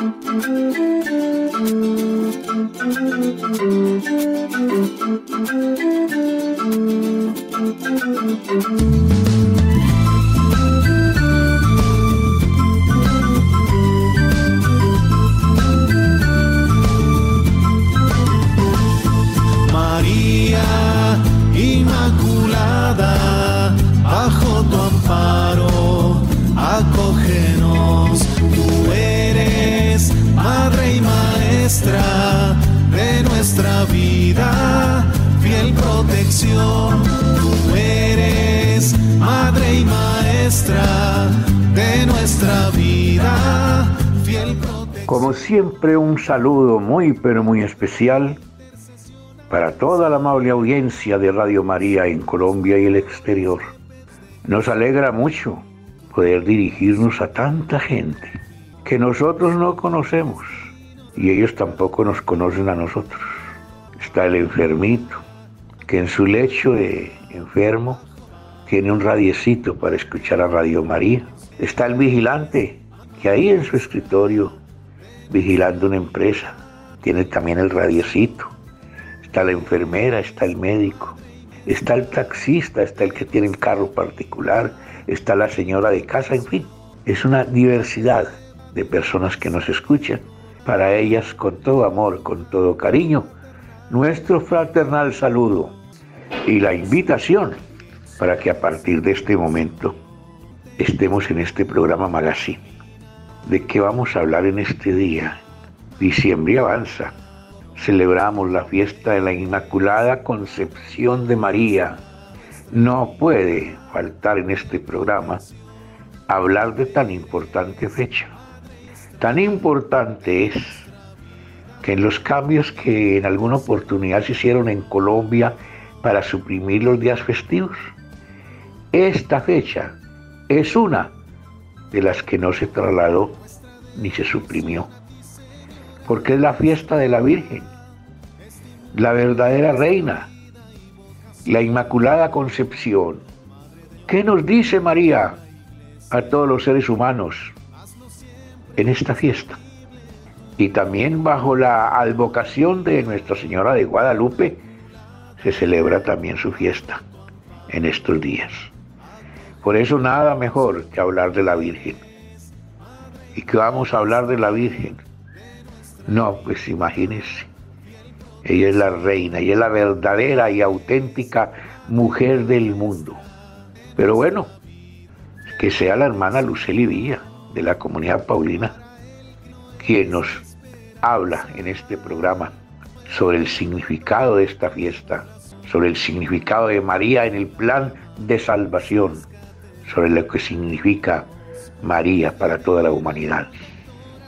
siempre saludo muy pero muy especial para toda la amable audiencia de Radio María en Colombia y el exterior. Nos alegra mucho poder dirigirnos a tanta gente que nosotros no conocemos y ellos tampoco nos conocen a nosotros. Está el enfermito que en su lecho de enfermo tiene un radiecito para escuchar a Radio María. Está el vigilante que ahí en su escritorio vigilando una empresa. Tiene también el radiocito. Está la enfermera, está el médico, está el taxista, está el que tiene el carro particular, está la señora de casa, en fin. Es una diversidad de personas que nos escuchan. Para ellas, con todo amor, con todo cariño, nuestro fraternal saludo y la invitación para que a partir de este momento estemos en este programa Magazine ¿De qué vamos a hablar en este día? Diciembre avanza. Celebramos la fiesta de la Inmaculada Concepción de María. No puede faltar en este programa hablar de tan importante fecha. Tan importante es que en los cambios que en alguna oportunidad se hicieron en Colombia para suprimir los días festivos, esta fecha es una de las que no se trasladó ni se suprimió, porque es la fiesta de la Virgen, la verdadera reina, la Inmaculada Concepción. ¿Qué nos dice María a todos los seres humanos en esta fiesta? Y también bajo la advocación de Nuestra Señora de Guadalupe se celebra también su fiesta en estos días. Por eso nada mejor que hablar de la Virgen. ¿Y que vamos a hablar de la Virgen? No, pues imagínense. Ella es la reina, ella es la verdadera y auténtica mujer del mundo. Pero bueno, que sea la hermana Luceli Villa de la comunidad paulina quien nos habla en este programa sobre el significado de esta fiesta, sobre el significado de María en el plan de salvación sobre lo que significa María para toda la humanidad.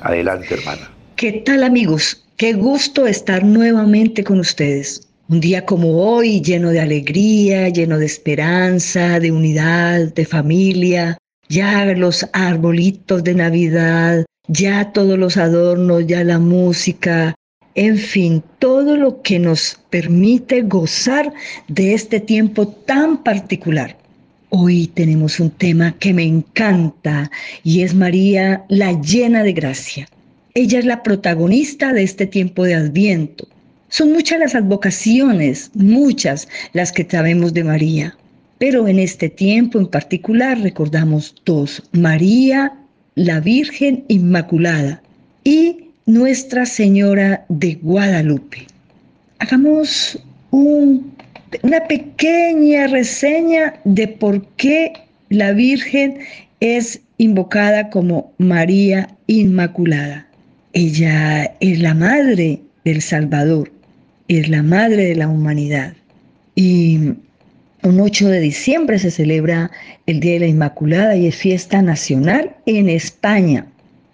Adelante, hermana. ¿Qué tal, amigos? Qué gusto estar nuevamente con ustedes. Un día como hoy, lleno de alegría, lleno de esperanza, de unidad, de familia. Ya los arbolitos de Navidad, ya todos los adornos, ya la música, en fin, todo lo que nos permite gozar de este tiempo tan particular. Hoy tenemos un tema que me encanta y es María la llena de gracia. Ella es la protagonista de este tiempo de adviento. Son muchas las advocaciones, muchas las que sabemos de María, pero en este tiempo en particular recordamos dos, María la Virgen Inmaculada y Nuestra Señora de Guadalupe. Hagamos un una pequeña reseña de por qué la Virgen es invocada como María Inmaculada. Ella es la madre del Salvador, es la madre de la humanidad. Y un 8 de diciembre se celebra el Día de la Inmaculada y es fiesta nacional en España,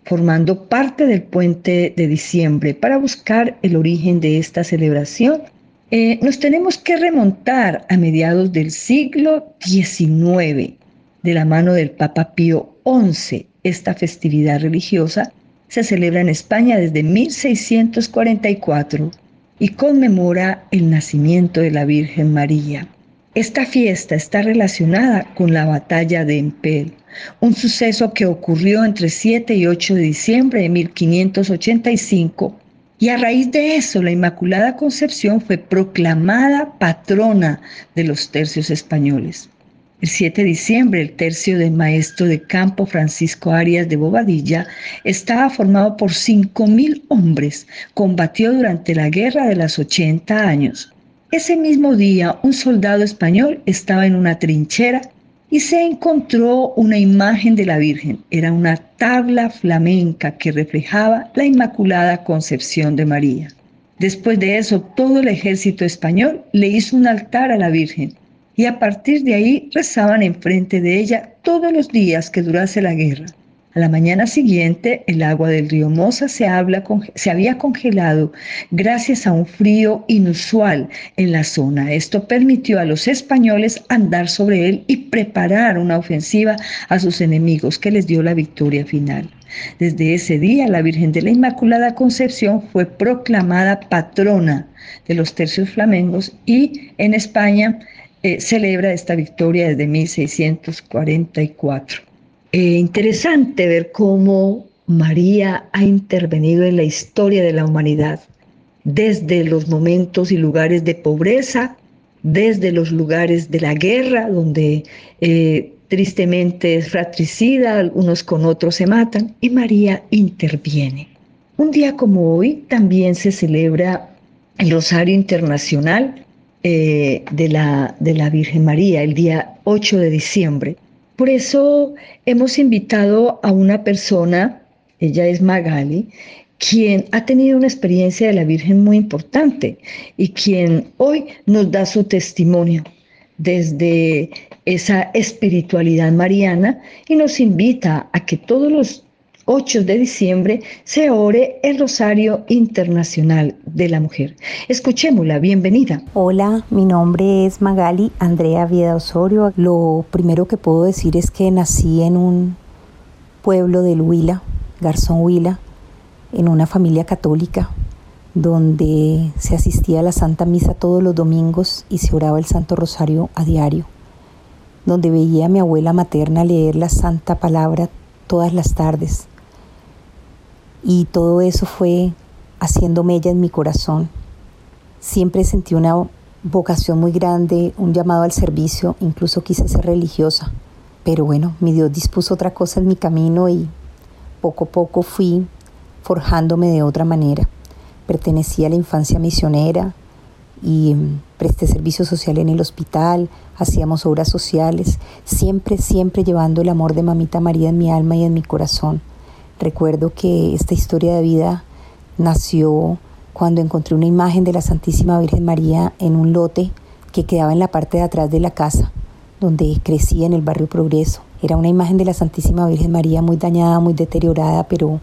formando parte del puente de diciembre. Para buscar el origen de esta celebración, eh, nos tenemos que remontar a mediados del siglo XIX, de la mano del Papa Pío XI. Esta festividad religiosa se celebra en España desde 1644 y conmemora el nacimiento de la Virgen María. Esta fiesta está relacionada con la batalla de Empel, un suceso que ocurrió entre 7 y 8 de diciembre de 1585 y a raíz de eso, la Inmaculada Concepción fue proclamada patrona de los tercios españoles. El 7 de diciembre, el tercio del maestro de campo Francisco Arias de Bobadilla estaba formado por 5.000 hombres. Combatió durante la Guerra de las 80 años. Ese mismo día, un soldado español estaba en una trinchera y se encontró una imagen de la Virgen. Era una tabla flamenca que reflejaba la Inmaculada Concepción de María. Después de eso, todo el ejército español le hizo un altar a la Virgen y a partir de ahí rezaban enfrente de ella todos los días que durase la guerra. La mañana siguiente, el agua del río Mosa se, se, había congelado gracias a un frío inusual en la zona. Esto permitió a los españoles andar sobre él y preparar una ofensiva a sus enemigos que les dio la victoria final. Desde ese día, la Virgen de la Inmaculada Concepción fue proclamada patrona de los tercios flamencos y en España eh, celebra esta victoria desde 1644. Eh, interesante ver cómo María ha intervenido en la historia de la humanidad, desde los momentos y lugares de pobreza, desde los lugares de la guerra, donde eh, tristemente es fratricida, unos con otros se matan, y María interviene. Un día como hoy también se celebra el Rosario Internacional eh, de, la, de la Virgen María, el día 8 de diciembre. Por eso hemos invitado a una persona, ella es Magali, quien ha tenido una experiencia de la Virgen muy importante y quien hoy nos da su testimonio desde esa espiritualidad mariana y nos invita a que todos los 8 de diciembre se ore el Rosario Internacional de la Mujer. Escuchémosla, bienvenida. Hola, mi nombre es Magali Andrea Vieda Osorio. Lo primero que puedo decir es que nací en un pueblo del Huila, Garzón Huila, en una familia católica donde se asistía a la Santa Misa todos los domingos y se oraba el Santo Rosario a diario, donde veía a mi abuela materna leer la Santa Palabra todas las tardes, y todo eso fue haciendo mella en mi corazón. Siempre sentí una vocación muy grande, un llamado al servicio, incluso quise ser religiosa. Pero bueno, mi Dios dispuso otra cosa en mi camino y poco a poco fui forjándome de otra manera. Pertenecía a la infancia misionera y mm, presté servicio social en el hospital, hacíamos obras sociales, siempre, siempre llevando el amor de Mamita María en mi alma y en mi corazón. Recuerdo que esta historia de vida nació cuando encontré una imagen de la Santísima Virgen María en un lote que quedaba en la parte de atrás de la casa, donde crecí en el barrio Progreso. Era una imagen de la Santísima Virgen María muy dañada, muy deteriorada, pero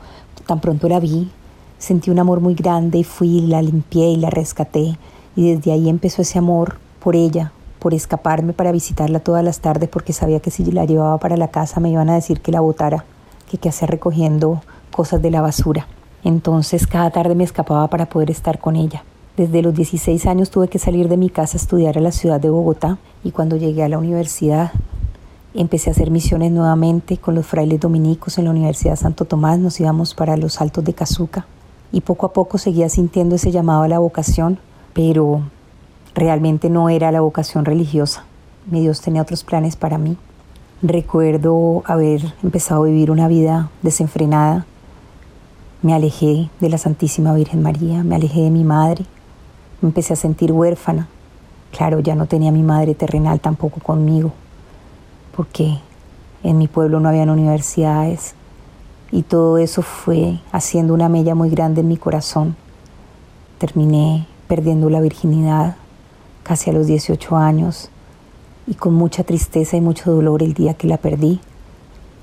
tan pronto la vi, sentí un amor muy grande y fui, la limpié y la rescaté. Y desde ahí empezó ese amor por ella, por escaparme para visitarla todas las tardes porque sabía que si la llevaba para la casa me iban a decir que la botara que qué hacer recogiendo cosas de la basura. Entonces cada tarde me escapaba para poder estar con ella. Desde los 16 años tuve que salir de mi casa a estudiar a la ciudad de Bogotá y cuando llegué a la universidad empecé a hacer misiones nuevamente con los frailes dominicos en la Universidad Santo Tomás, nos íbamos para los altos de Cazuca y poco a poco seguía sintiendo ese llamado a la vocación, pero realmente no era la vocación religiosa. Mi Dios tenía otros planes para mí. Recuerdo haber empezado a vivir una vida desenfrenada. Me alejé de la Santísima Virgen María, me alejé de mi madre, me empecé a sentir huérfana. Claro, ya no tenía mi madre terrenal tampoco conmigo, porque en mi pueblo no habían universidades y todo eso fue haciendo una mella muy grande en mi corazón. Terminé perdiendo la virginidad casi a los 18 años y con mucha tristeza y mucho dolor el día que la perdí,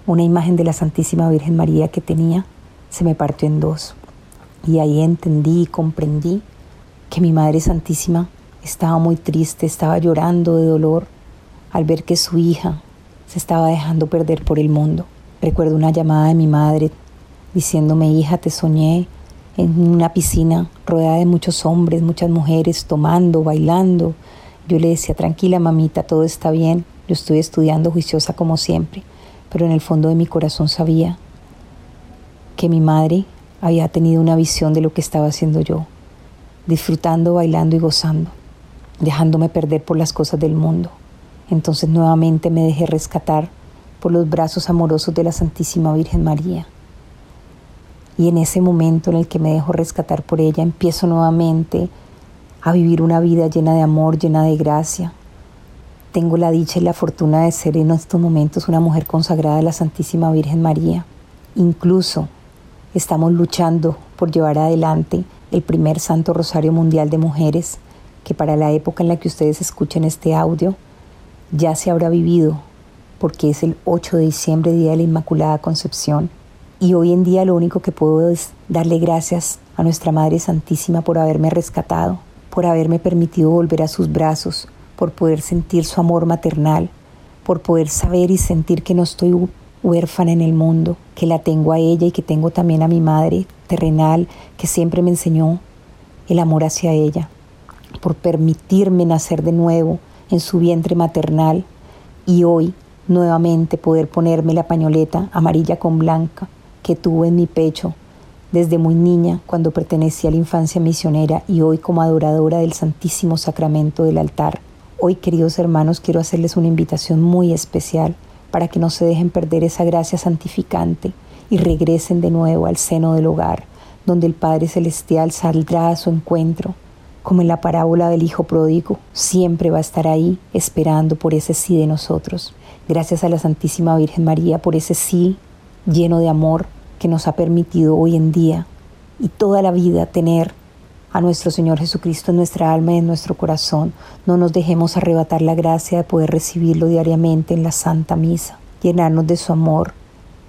una imagen de la Santísima Virgen María que tenía se me partió en dos. Y ahí entendí y comprendí que mi Madre Santísima estaba muy triste, estaba llorando de dolor al ver que su hija se estaba dejando perder por el mundo. Recuerdo una llamada de mi madre diciéndome, hija, te soñé en una piscina rodeada de muchos hombres, muchas mujeres, tomando, bailando, Yo le decía, tranquila mamita, todo está bien, yo estoy estudiando juiciosa como siempre, pero en el fondo de mi corazón sabía que mi madre había tenido una visión de lo que estaba haciendo yo, disfrutando, bailando y gozando, dejándome perder por las cosas del mundo. Entonces nuevamente me dejé rescatar por los brazos amorosos de la Santísima Virgen María. Y en ese momento en el que me dejo rescatar por ella, empiezo nuevamente a vivir una vida llena de amor, llena de gracia. Tengo la dicha y la fortuna de ser en estos momentos una mujer consagrada a la Santísima Virgen María. Incluso estamos luchando por llevar adelante el primer Santo Rosario Mundial de Mujeres, que para la época en la que ustedes escuchen este audio ya se habrá vivido, porque es el 8 de diciembre, Día de la Inmaculada Concepción. Y hoy en día lo único que puedo es darle gracias a nuestra Madre Santísima por haberme rescatado, por haberme permitido volver a sus brazos, por poder sentir su amor maternal, por poder saber y sentir que no estoy huérfana en el mundo, que la tengo a ella y que tengo también a mi madre terrenal, que siempre me enseñó el amor hacia ella, por permitirme nacer de nuevo en su vientre maternal y hoy nuevamente poder ponerme la pañoleta amarilla con blanca que tuve en mi pecho desde muy niña cuando pertenecía a la infancia misionera y hoy como adoradora del Santísimo Sacramento del altar. Hoy, queridos hermanos, quiero hacerles una invitación muy especial para que no se dejen perder esa gracia santificante y regresen de nuevo al seno del hogar, donde el Padre Celestial saldrá a su encuentro, como en la parábola del Hijo Pródigo, siempre va a estar ahí esperando por ese sí de nosotros. Gracias a la Santísima Virgen María por ese sí lleno de amor que nos ha permitido hoy en día y toda la vida tener a nuestro Señor Jesucristo en nuestra alma y en nuestro corazón. No nos dejemos arrebatar la gracia de poder recibirlo diariamente en la Santa Misa, llenarnos de su amor,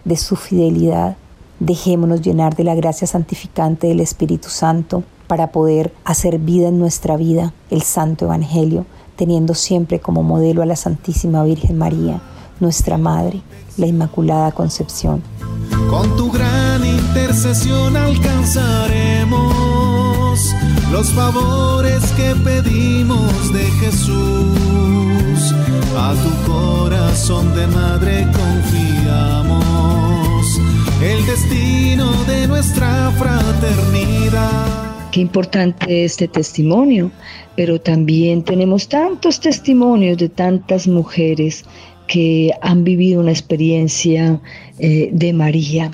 de su fidelidad. Dejémonos llenar de la gracia santificante del Espíritu Santo para poder hacer vida en nuestra vida el Santo Evangelio, teniendo siempre como modelo a la Santísima Virgen María, nuestra Madre, la Inmaculada Concepción. Con tu gran intercesión alcanzaremos los favores que pedimos de Jesús. A tu corazón de madre confiamos el destino de nuestra fraternidad. Qué importante este testimonio, pero también tenemos tantos testimonios de tantas mujeres que han vivido una experiencia eh, de María.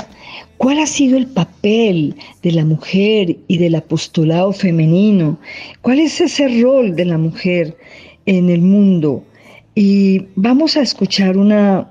¿Cuál ha sido el papel de la mujer y del apostolado femenino? ¿Cuál es ese rol de la mujer en el mundo? Y vamos a escuchar una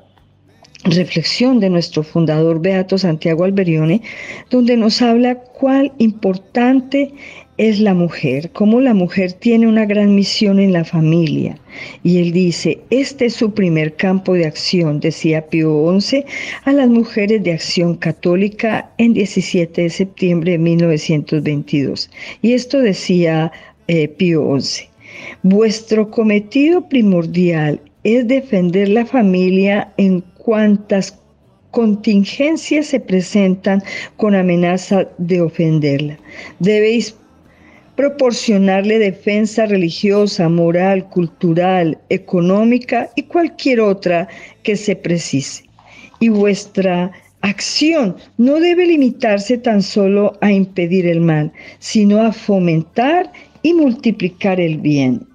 reflexión de nuestro fundador Beato Santiago Alberione, donde nos habla cuál importante es la mujer, cómo la mujer tiene una gran misión en la familia. Y él dice, este es su primer campo de acción, decía Pío XI a las mujeres de acción católica en 17 de septiembre de 1922. Y esto decía eh, Pío XI, vuestro cometido primordial es defender la familia en cuantas contingencias se presentan con amenaza de ofenderla. Debéis proporcionarle defensa religiosa, moral, cultural, económica y cualquier otra que se precise. Y vuestra acción no debe limitarse tan solo a impedir el mal, sino a fomentar y multiplicar el bien.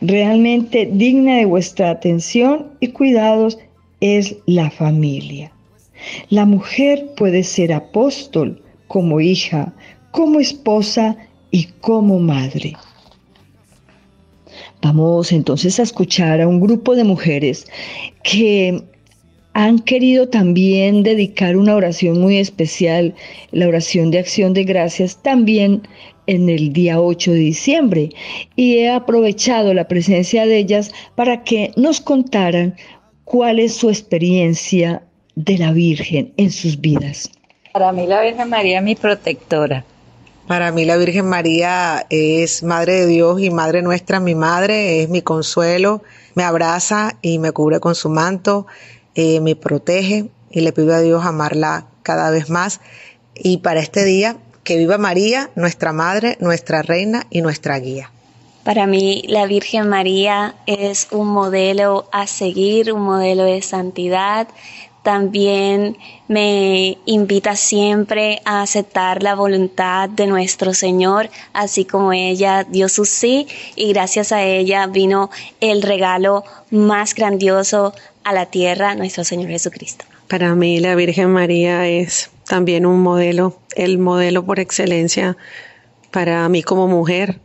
Realmente digna de vuestra atención y cuidados es la familia. La mujer puede ser apóstol como hija, como esposa y como madre. Vamos entonces a escuchar a un grupo de mujeres que han querido también dedicar una oración muy especial, la oración de acción de gracias, también en el día 8 de diciembre. Y he aprovechado la presencia de ellas para que nos contaran cuál es su experiencia de la Virgen en sus vidas. Para mí la Virgen María es mi protectora. Para mí la Virgen María es Madre de Dios y Madre nuestra, mi madre, es mi consuelo, me abraza y me cubre con su manto, eh, me protege y le pido a Dios amarla cada vez más. Y para este día, que viva María, nuestra Madre, nuestra Reina y nuestra Guía. Para mí la Virgen María es un modelo a seguir, un modelo de santidad. También me invita siempre a aceptar la voluntad de nuestro Señor, así como ella dio su sí y gracias a ella vino el regalo más grandioso a la tierra, nuestro Señor Jesucristo. Para mí la Virgen María es también un modelo, el modelo por excelencia para mí como mujer.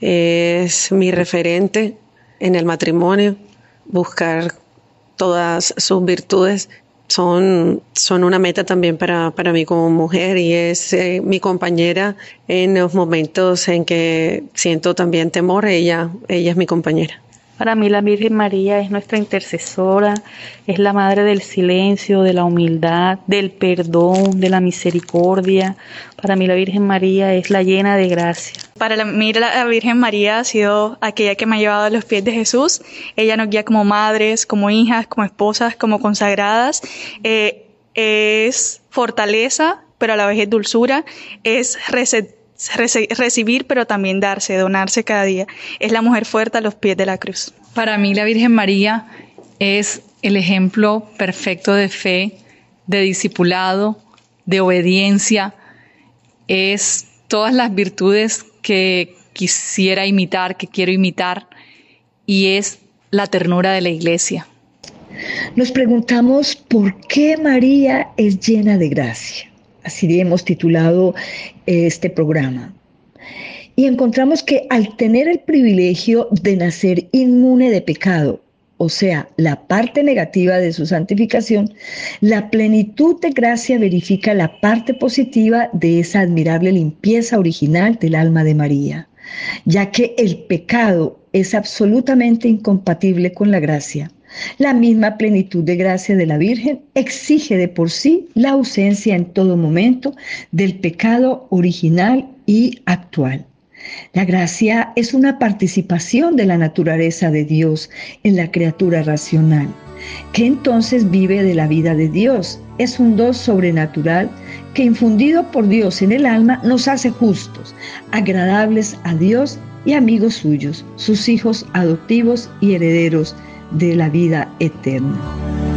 Es mi referente en el matrimonio, buscar todas sus virtudes son, son una meta también para, para mí como mujer y es eh, mi compañera en los momentos en que siento también temor, ella, ella es mi compañera. Para mí la Virgen María es nuestra intercesora, es la madre del silencio, de la humildad, del perdón, de la misericordia. Para mí la Virgen María es la llena de gracia. Para mí la Virgen María ha sido aquella que me ha llevado a los pies de Jesús. Ella nos guía como madres, como hijas, como esposas, como consagradas. Eh, es fortaleza, pero a la vez es dulzura. Es recibir, pero también darse, donarse cada día. Es la mujer fuerte a los pies de la cruz. Para mí la Virgen María es el ejemplo perfecto de fe, de discipulado, de obediencia, es todas las virtudes que quisiera imitar, que quiero imitar, y es la ternura de la iglesia. Nos preguntamos por qué María es llena de gracia así hemos titulado eh, este programa. Y encontramos que al tener el privilegio de nacer inmune de pecado, o sea, la parte negativa de su santificación, la plenitud de gracia verifica la parte positiva de esa admirable limpieza original del alma de María, ya que el pecado es absolutamente incompatible con la gracia. La misma plenitud de gracia de la Virgen exige de por sí la ausencia en todo momento del pecado original y actual. La gracia es una participación de la naturaleza de Dios en la criatura racional, que entonces vive de la vida de Dios. Es un don sobrenatural que infundido por Dios en el alma nos hace justos, agradables a Dios y amigos suyos, sus hijos adoptivos y herederos de la vida eterna.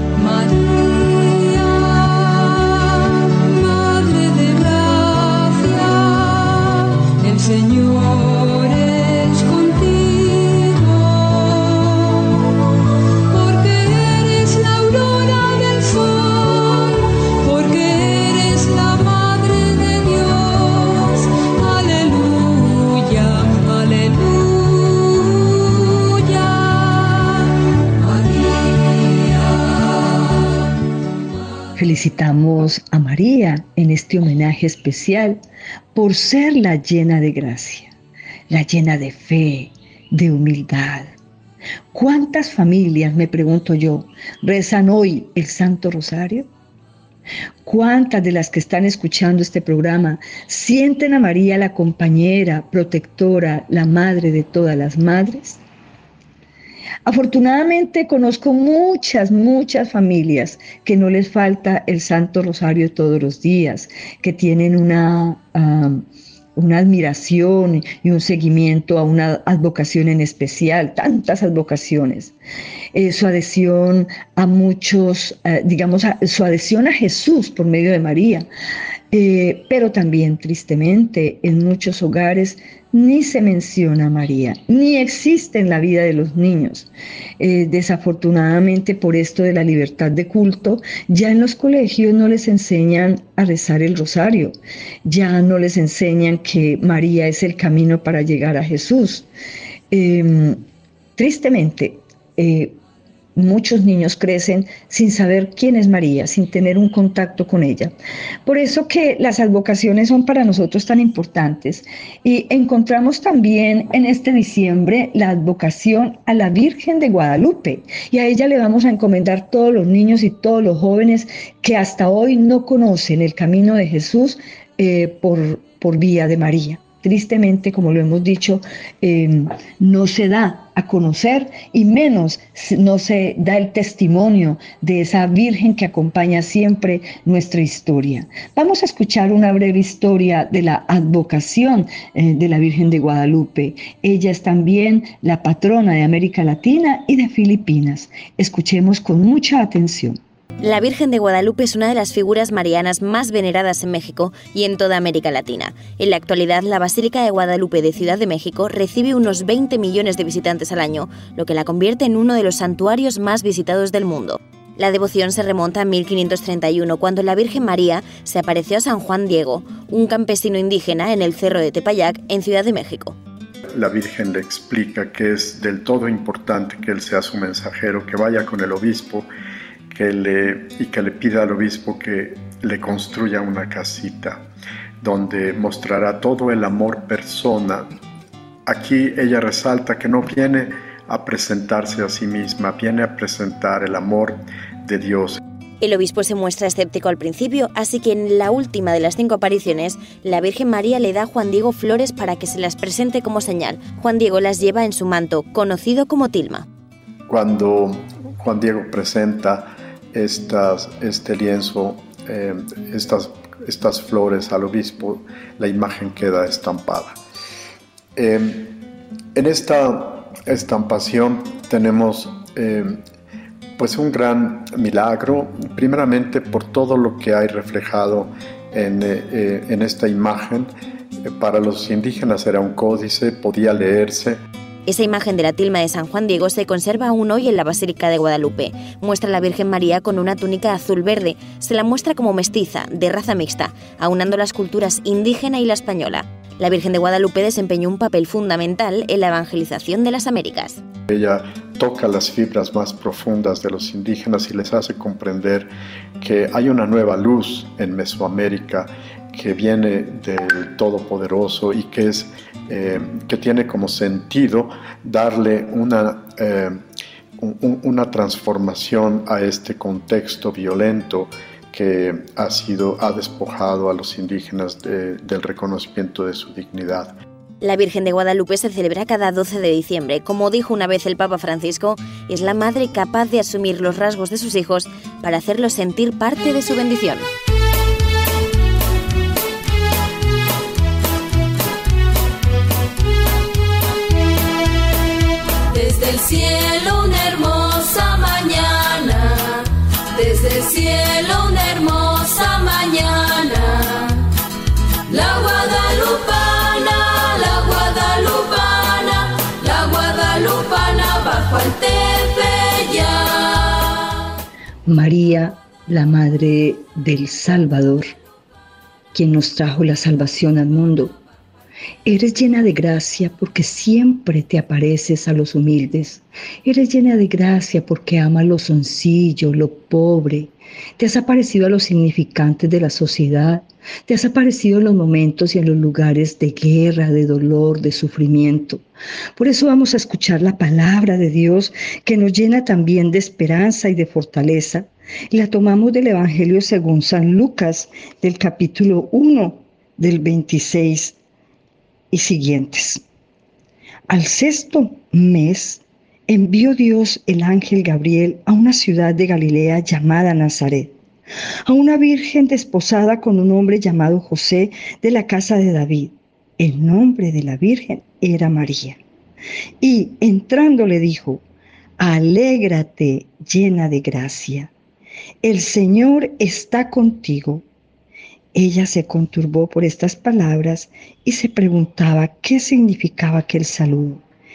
Felicitamos a María en este homenaje especial por ser la llena de gracia, la llena de fe, de humildad. ¿Cuántas familias, me pregunto yo, rezan hoy el Santo Rosario? ¿Cuántas de las que están escuchando este programa sienten a María la compañera, protectora, la madre de todas las madres? Afortunadamente conozco muchas, muchas familias que no les falta el Santo Rosario todos los días, que tienen una, una admiración y un seguimiento a una advocación en especial, tantas advocaciones. Eh, su adhesión a muchos, eh, digamos, su adhesión a Jesús por medio de María. Eh, pero también, tristemente, en muchos hogares ni se menciona a María, ni existe en la vida de los niños. Eh, desafortunadamente por esto de la libertad de culto, ya en los colegios no les enseñan a rezar el rosario, ya no les enseñan que María es el camino para llegar a Jesús. Em, tristemente, eh, Muchos niños crecen sin saber quién es María, sin tener un contacto con ella. Por eso que las advocaciones son para nosotros tan importantes. Y encontramos también en este diciembre la advocación a la Virgen de Guadalupe. Y a ella le vamos a encomendar todos los niños y todos los jóvenes que hasta hoy no conocen el camino de Jesús eh, por, por vía de María. Tristemente, como lo hemos dicho, eh, no se da a conocer y menos no se da el testimonio de esa Virgen que acompaña siempre nuestra historia. Vamos a escuchar una breve historia de la advocación eh, de la Virgen de Guadalupe. Ella es también la patrona de América Latina y de Filipinas. Escuchemos con mucha atención. La Virgen de Guadalupe es una de las figuras marianas más veneradas en México y en toda América Latina. En la actualidad, la Basílica de Guadalupe de Ciudad de México recibe unos 20 millones de visitantes al año, lo que la convierte en uno de los santuarios más visitados del mundo. La devoción se remonta a 1531, cuando la Virgen María se apareció a San Juan Diego, un campesino indígena en el Cerro de Tepayac, en Ciudad de México. La Virgen le explica que es del todo importante que él sea su mensajero, que vaya con el obispo que le, y que le pida al obispo que le construya una casita donde mostrará todo el amor persona. Aquí ella resalta que no viene a presentarse a sí misma, viene a presentar el amor de Dios. El obispo se muestra escéptico al principio, así que en la última de las cinco apariciones, la Virgen María le da a Juan Diego flores para que se las presente como señal. Juan Diego las lleva en su manto, conocido como tilma. Cuando Juan Diego presenta estas, este lienzo, eh, estas, estas flores al obispo, la imagen queda estampada. Eh, en esta estampación tenemos eh, pues un gran milagro, primeramente por todo lo que hay reflejado en, en esta imagen. Para los indígenas era un códice, podía leerse. Esa imagen de la tilma de San Juan Diego se conserva aún hoy en la Basílica de Guadalupe. Muestra a la Virgen María con una túnica azul-verde. Se la muestra como mestiza, de raza mixta, aunando las culturas indígena y la española. La Virgen de Guadalupe desempeñó un papel fundamental en la evangelización de las Américas. Ella toca las fibras más profundas de los indígenas y les hace comprender que hay una nueva luz en Mesoamérica que viene del Todopoderoso y que, es, eh, que tiene como sentido darle una, eh, un, una transformación a este contexto violento que ha sido ha despojado a los indígenas de, del reconocimiento de su dignidad. La Virgen de Guadalupe se celebra cada 12 de diciembre. Como dijo una vez el Papa Francisco, es la madre capaz de asumir los rasgos de sus hijos para hacerlos sentir parte de su bendición. María, la Madre del Salvador, quien nos trajo la salvación al mundo. Eres llena de gracia porque siempre te apareces a los humildes. Eres llena de gracia porque amas lo sencillo, lo pobre. Te has aparecido a los significantes de la sociedad. Te has aparecido en los momentos y en los lugares de guerra, de dolor, de sufrimiento. Por eso vamos a escuchar la palabra de Dios que nos llena también de esperanza y de fortaleza. La tomamos del Evangelio según San Lucas, del capítulo 1, del 26 y siguientes. Al sexto mes envió Dios el ángel Gabriel a una ciudad de Galilea llamada Nazaret, a una virgen desposada con un hombre llamado José de la casa de David. El nombre de la virgen era María. Y entrando le dijo, alégrate llena de gracia, el Señor está contigo. Ella se conturbó por estas palabras y se preguntaba qué significaba aquel saludo.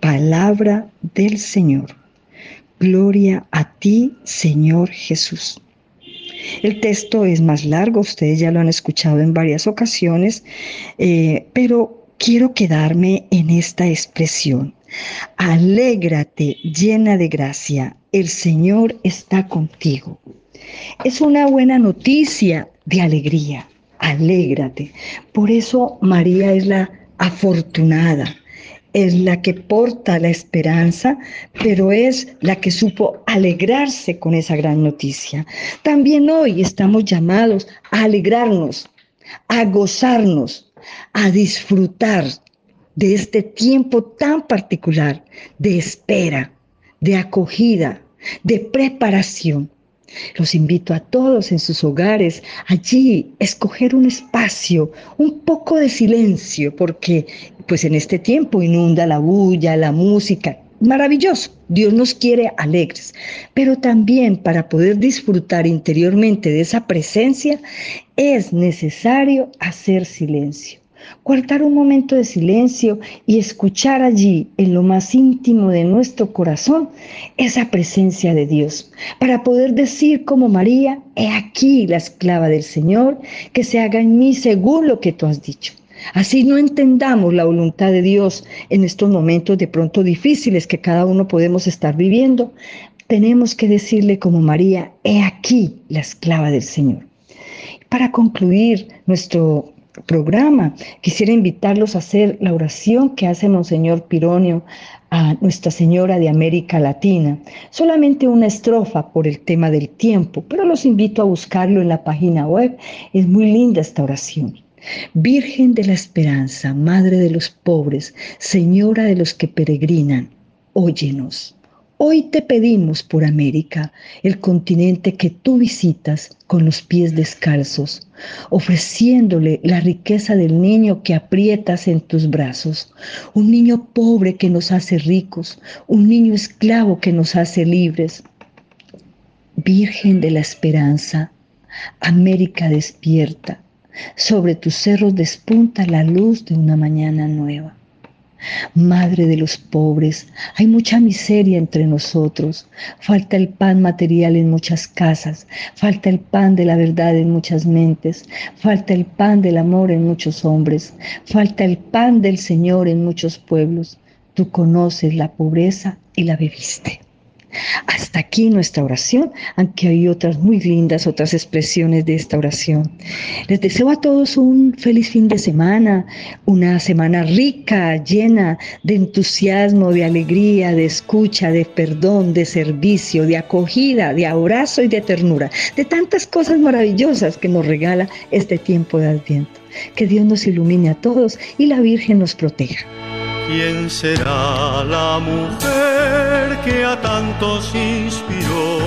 Palabra del Señor. Gloria a ti, Señor Jesús. El texto es más largo, ustedes ya lo han escuchado en varias ocasiones, eh, pero quiero quedarme en esta expresión. Alégrate llena de gracia, el Señor está contigo. Es una buena noticia de alegría. Alégrate. Por eso María es la afortunada, es la que porta la esperanza, pero es la que supo alegrarse con esa gran noticia. También hoy estamos llamados a alegrarnos, a gozarnos, a disfrutar de este tiempo tan particular de espera, de acogida, de preparación. Los invito a todos en sus hogares, allí, escoger un espacio, un poco de silencio, porque pues en este tiempo inunda la bulla, la música. Maravilloso, Dios nos quiere alegres, pero también para poder disfrutar interiormente de esa presencia es necesario hacer silencio guardar un momento de silencio y escuchar allí, en lo más íntimo de nuestro corazón, esa presencia de Dios, para poder decir como María, he aquí la esclava del Señor, que se haga en mí según lo que tú has dicho. Así no entendamos la voluntad de Dios en estos momentos de pronto difíciles que cada uno podemos estar viviendo, tenemos que decirle como María, he aquí la esclava del Señor. Para concluir nuestro programa. Quisiera invitarlos a hacer la oración que hace Monseñor Pironio a Nuestra Señora de América Latina. Solamente una estrofa por el tema del tiempo, pero los invito a buscarlo en la página web. Es muy linda esta oración. Virgen de la Esperanza, Madre de los pobres, Señora de los que peregrinan, óyenos. Hoy te pedimos por América, el continente que tú visitas con los pies descalzos, ofreciéndole la riqueza del niño que aprietas en tus brazos, un niño pobre que nos hace ricos, un niño esclavo que nos hace libres. Virgen de la esperanza, América despierta, sobre tus cerros despunta la luz de una mañana nueva. Madre de los pobres, hay mucha miseria entre nosotros. Falta el pan material en muchas casas, falta el pan de la verdad en muchas mentes, falta el pan del amor en muchos hombres, falta el pan del Señor en muchos pueblos. Tú conoces la pobreza y la bebiste. Hasta aquí nuestra oración, aunque hay otras muy lindas, otras expresiones de esta oración. Les deseo a todos un feliz fin de semana, una semana rica, llena de entusiasmo, de alegría, de escucha, de perdón, de servicio, de acogida, de abrazo y de ternura, de tantas cosas maravillosas que nos regala este tiempo de Adviento. Que Dios nos ilumine a todos y la Virgen nos proteja. ¿Quién será la mujer que a tantos inspiró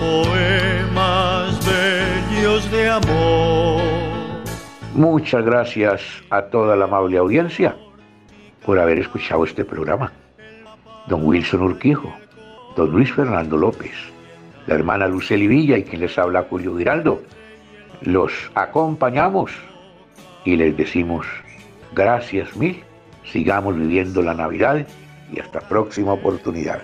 poemas bellos de amor? Muchas gracias a toda la amable audiencia por haber escuchado este programa. Don Wilson Urquijo, don Luis Fernando López, la hermana Luceli Villa y quien les habla Julio Giraldo. Los acompañamos y les decimos gracias mil Sigamos viviendo la Navidad y hasta próxima oportunidad.